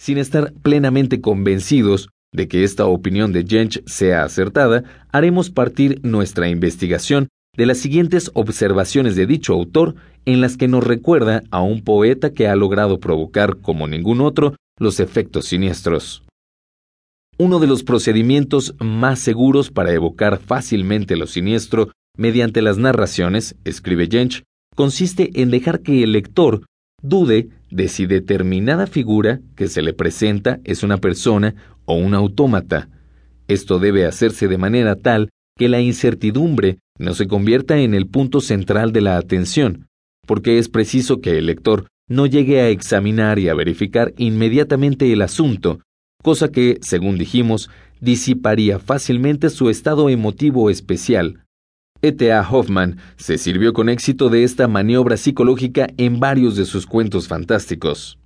Sin estar plenamente convencidos de que esta opinión de Jench sea acertada, haremos partir nuestra investigación de las siguientes observaciones de dicho autor en las que nos recuerda a un poeta que ha logrado provocar, como ningún otro, los efectos siniestros. Uno de los procedimientos más seguros para evocar fácilmente lo siniestro mediante las narraciones, escribe Jench, consiste en dejar que el lector dude de si determinada figura que se le presenta es una persona o un autómata. Esto debe hacerse de manera tal que la incertidumbre no se convierta en el punto central de la atención, porque es preciso que el lector no llegue a examinar y a verificar inmediatamente el asunto, cosa que, según dijimos, disiparía fácilmente su estado emotivo especial. E.T.A. Hoffman se sirvió con éxito de esta maniobra psicológica en varios de sus cuentos fantásticos.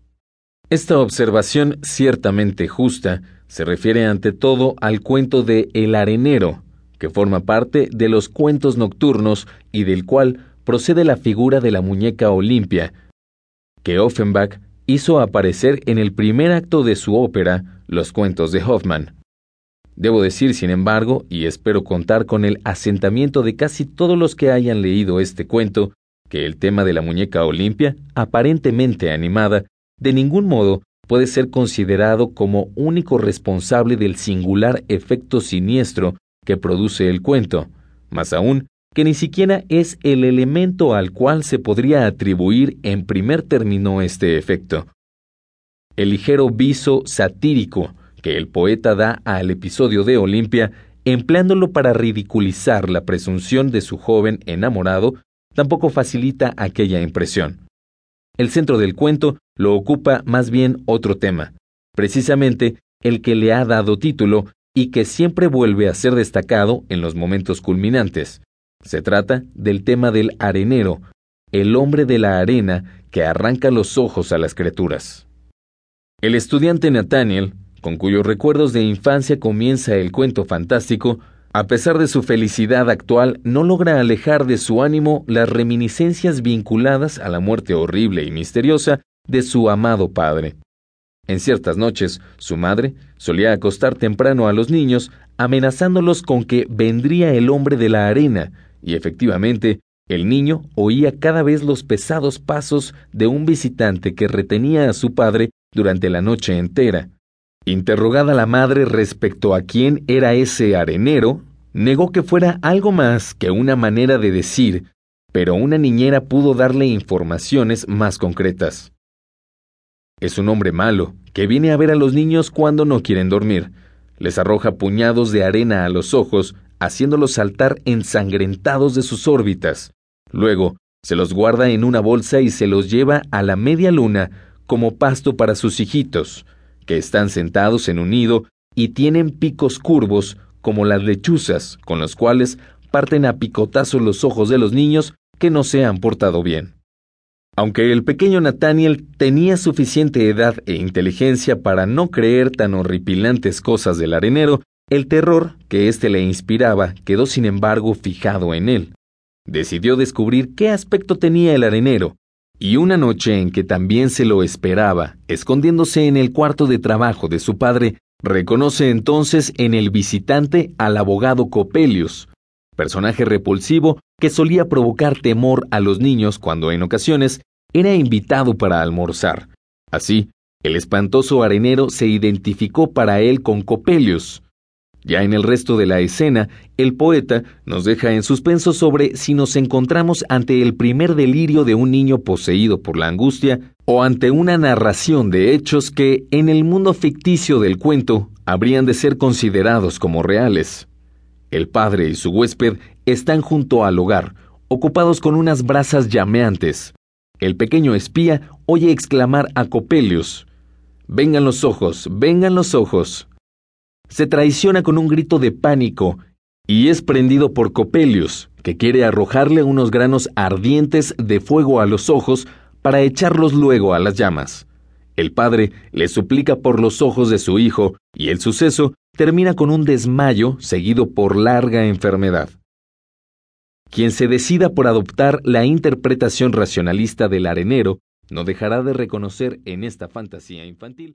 Esta observación, ciertamente justa, se refiere ante todo al cuento de El arenero, que forma parte de los cuentos nocturnos y del cual procede la figura de la muñeca Olimpia, que Offenbach hizo aparecer en el primer acto de su ópera, Los cuentos de Hoffman. Debo decir, sin embargo, y espero contar con el asentamiento de casi todos los que hayan leído este cuento, que el tema de la muñeca Olimpia, aparentemente animada, de ningún modo puede ser considerado como único responsable del singular efecto siniestro que produce el cuento, más aún que ni siquiera es el elemento al cual se podría atribuir en primer término este efecto. El ligero viso satírico que el poeta da al episodio de Olimpia, empleándolo para ridiculizar la presunción de su joven enamorado, tampoco facilita aquella impresión. El centro del cuento lo ocupa más bien otro tema, precisamente el que le ha dado título y que siempre vuelve a ser destacado en los momentos culminantes. Se trata del tema del arenero, el hombre de la arena que arranca los ojos a las criaturas. El estudiante Nathaniel, con cuyos recuerdos de infancia comienza el cuento fantástico, a pesar de su felicidad actual, no logra alejar de su ánimo las reminiscencias vinculadas a la muerte horrible y misteriosa de su amado padre. En ciertas noches, su madre solía acostar temprano a los niños, amenazándolos con que vendría el hombre de la arena, y efectivamente, el niño oía cada vez los pesados pasos de un visitante que retenía a su padre durante la noche entera. Interrogada la madre respecto a quién era ese arenero, negó que fuera algo más que una manera de decir, pero una niñera pudo darle informaciones más concretas. Es un hombre malo, que viene a ver a los niños cuando no quieren dormir. Les arroja puñados de arena a los ojos, haciéndolos saltar ensangrentados de sus órbitas. Luego, se los guarda en una bolsa y se los lleva a la media luna como pasto para sus hijitos, que están sentados en un nido y tienen picos curvos como las lechuzas, con los cuales parten a picotazos los ojos de los niños que no se han portado bien. Aunque el pequeño Nathaniel tenía suficiente edad e inteligencia para no creer tan horripilantes cosas del arenero, el terror que éste le inspiraba quedó sin embargo fijado en él. Decidió descubrir qué aspecto tenía el arenero, y una noche en que también se lo esperaba, escondiéndose en el cuarto de trabajo de su padre, reconoce entonces en el visitante al abogado Copelius, personaje repulsivo que solía provocar temor a los niños cuando en ocasiones era invitado para almorzar. Así, el espantoso arenero se identificó para él con Copelius. Ya en el resto de la escena, el poeta nos deja en suspenso sobre si nos encontramos ante el primer delirio de un niño poseído por la angustia o ante una narración de hechos que, en el mundo ficticio del cuento, habrían de ser considerados como reales. El padre y su huésped están junto al hogar, ocupados con unas brasas llameantes. El pequeño espía oye exclamar a Copelius, Vengan los ojos, vengan los ojos. Se traiciona con un grito de pánico y es prendido por Copelius, que quiere arrojarle unos granos ardientes de fuego a los ojos para echarlos luego a las llamas. El padre le suplica por los ojos de su hijo y el suceso termina con un desmayo seguido por larga enfermedad. Quien se decida por adoptar la interpretación racionalista del arenero no dejará de reconocer en esta fantasía infantil